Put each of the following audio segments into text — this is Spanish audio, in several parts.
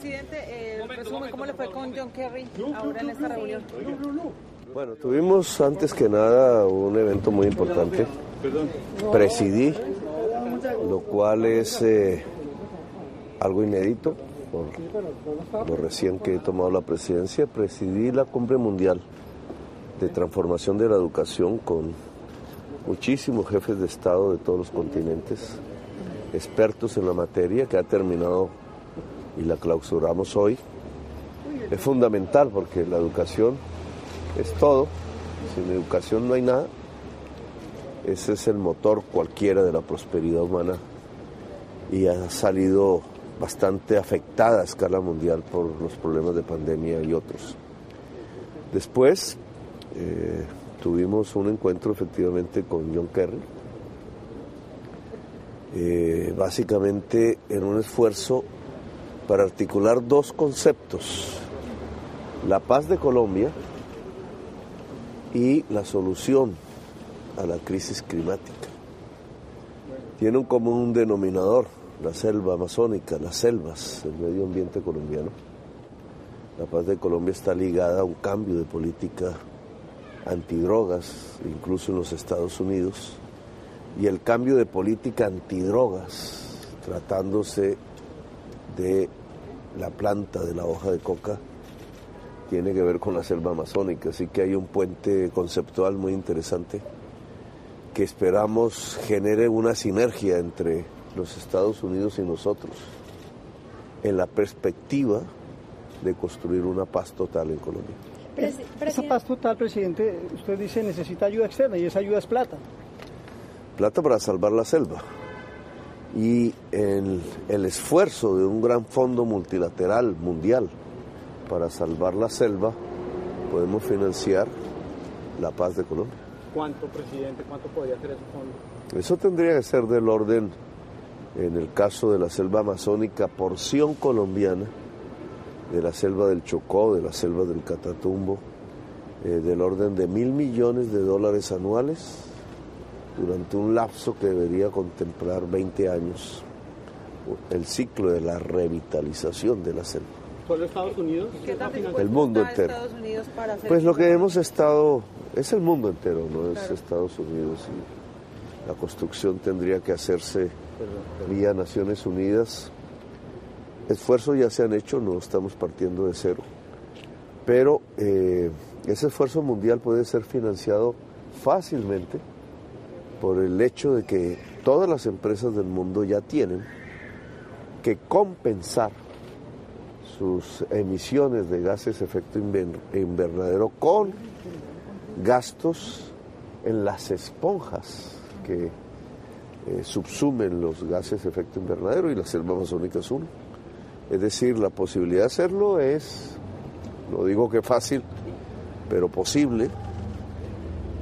Presidente, eh, resumen, ¿cómo le fue con John Kerry ahora en esta reunión? Bueno, tuvimos antes que nada un evento muy importante. Presidí, lo cual es eh, algo inédito por lo recién que he tomado la presidencia. Presidí la cumbre mundial de transformación de la educación con muchísimos jefes de Estado de todos los continentes, expertos en la materia, que ha terminado y la clausuramos hoy. Es fundamental porque la educación es todo, sin educación no hay nada. Ese es el motor cualquiera de la prosperidad humana y ha salido bastante afectada a escala mundial por los problemas de pandemia y otros. Después, eh, tuvimos un encuentro efectivamente con John Kerry, eh, básicamente en un esfuerzo para articular dos conceptos, la paz de Colombia y la solución a la crisis climática. Tiene un común denominador, la selva amazónica, las selvas, el medio ambiente colombiano. La paz de Colombia está ligada a un cambio de política antidrogas, incluso en los Estados Unidos, y el cambio de política antidrogas, tratándose de la planta de la hoja de coca, tiene que ver con la selva amazónica, así que hay un puente conceptual muy interesante que esperamos genere una sinergia entre los Estados Unidos y nosotros en la perspectiva de construir una paz total en Colombia. Esa paz total, presidente, usted dice necesita ayuda externa y esa ayuda es plata. Plata para salvar la selva. Y el, el esfuerzo de un gran fondo multilateral mundial para salvar la selva, podemos financiar la paz de Colombia. ¿Cuánto, presidente? ¿Cuánto podría ser ese fondo? Eso tendría que ser del orden, en el caso de la selva amazónica, porción colombiana, de la selva del Chocó, de la selva del Catatumbo, eh, del orden de mil millones de dólares anuales durante un lapso que debería contemplar 20 años, el ciclo de la revitalización de la selva. ¿Solo Estados Unidos? El mundo entero. Pues lo que hemos estado, es el mundo entero, no es Estados Unidos. Y la construcción tendría que hacerse vía Naciones Unidas esfuerzos ya se han hecho, no estamos partiendo de cero, pero eh, ese esfuerzo mundial puede ser financiado fácilmente por el hecho de que todas las empresas del mundo ya tienen que compensar sus emisiones de gases de efecto invernadero con gastos en las esponjas que eh, subsumen los gases de efecto invernadero y la selva amazónica es uno. Es decir, la posibilidad de hacerlo es, no digo que fácil, pero posible.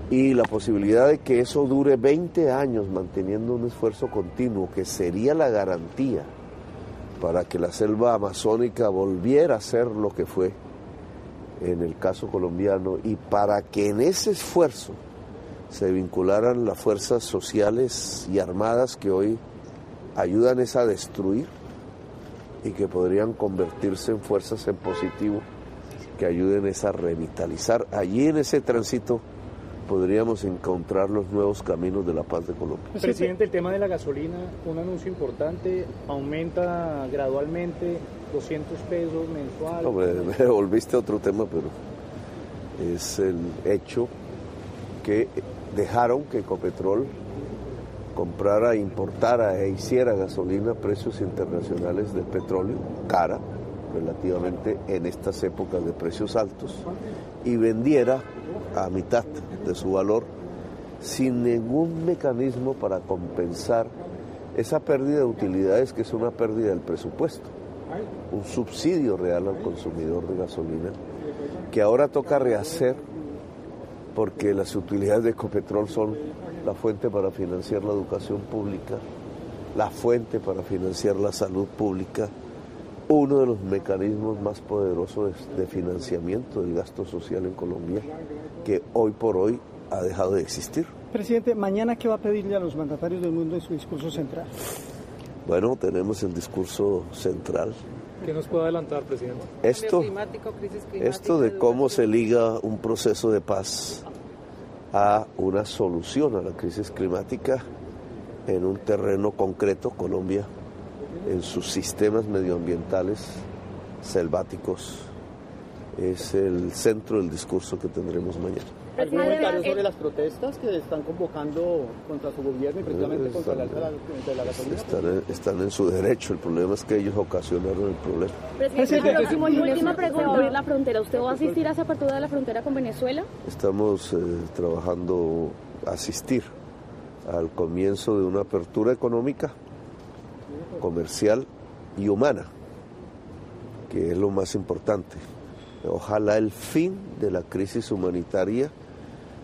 Y la posibilidad de que eso dure 20 años manteniendo un esfuerzo continuo, que sería la garantía para que la selva amazónica volviera a ser lo que fue en el caso colombiano y para que en ese esfuerzo se vincularan las fuerzas sociales y armadas que hoy ayudan a destruir y que podrían convertirse en fuerzas en positivo que ayuden a revitalizar. Allí en ese tránsito podríamos encontrar los nuevos caminos de la paz de Colombia. Presidente, el tema de la gasolina, un anuncio importante, aumenta gradualmente 200 pesos mensuales. me volviste a otro tema, pero es el hecho que dejaron que Ecopetrol comprara, importara e hiciera gasolina a precios internacionales del petróleo, cara relativamente en estas épocas de precios altos, y vendiera a mitad de su valor sin ningún mecanismo para compensar esa pérdida de utilidades que es una pérdida del presupuesto, un subsidio real al consumidor de gasolina que ahora toca rehacer porque las utilidades de Ecopetrol son la fuente para financiar la educación pública, la fuente para financiar la salud pública, uno de los mecanismos más poderosos de financiamiento del gasto social en Colombia, que hoy por hoy ha dejado de existir. Presidente, mañana qué va a pedirle a los mandatarios del mundo en su discurso central? Bueno, tenemos el discurso central ¿Qué nos puede adelantar, presidente? Esto, esto de cómo se liga un proceso de paz a una solución a la crisis climática en un terreno concreto, Colombia, en sus sistemas medioambientales selváticos, es el centro del discurso que tendremos mañana. ¿Algún comentario sobre las protestas que están convocando contra su gobierno y precisamente contra la alza de la gasolina? Están, están, en su derecho, el problema es que ellos ocasionaron el problema. Presidente, el próximo última pregunta, abrir la frontera. ¿Usted va a asistir a esa apertura de la frontera con Venezuela? Estamos eh, trabajando, asistir al comienzo de una apertura económica, comercial y humana, que es lo más importante. Ojalá el fin de la crisis humanitaria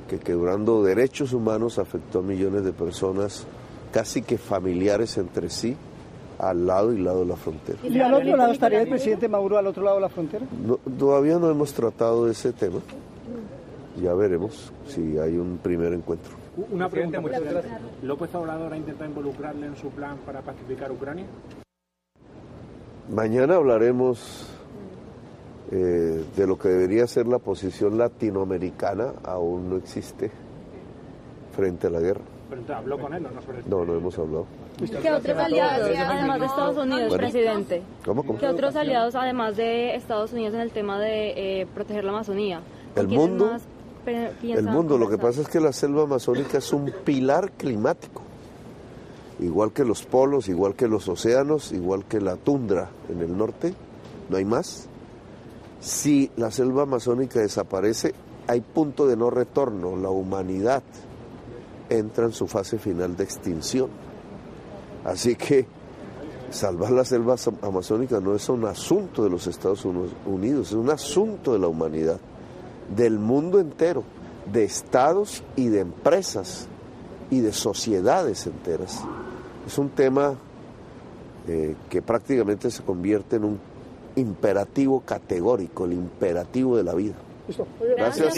que quebrando derechos humanos afectó a millones de personas, casi que familiares entre sí, al lado y lado de la frontera. ¿Y al otro lado estaría el presidente Maduro al otro lado de la frontera? todavía no hemos tratado ese tema. Ya veremos si hay un primer encuentro. Una pregunta, muchas gracias. ¿López Obrador ha intentado involucrarle en su plan para pacificar Ucrania? Mañana hablaremos eh, de lo que debería ser la posición latinoamericana, aún no existe frente a la guerra. ¿Pero habló con él o no No, no hemos hablado. ¿Qué otros aliados, además de Estados Unidos, presidente? ¿Cómo, cómo? ¿Qué otros aliados, además de Estados Unidos, en el tema de eh, proteger la Amazonía? El mundo, el mundo, lo que pasa es que la selva amazónica es un pilar climático, igual que los polos, igual que los océanos, igual que la tundra en el norte, no hay más. Si la selva amazónica desaparece, hay punto de no retorno. La humanidad entra en su fase final de extinción. Así que salvar la selva amazónica no es un asunto de los Estados Unidos, es un asunto de la humanidad, del mundo entero, de estados y de empresas y de sociedades enteras. Es un tema eh, que prácticamente se convierte en un imperativo categórico, el imperativo de la vida. Gracias.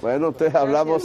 Bueno, entonces hablamos.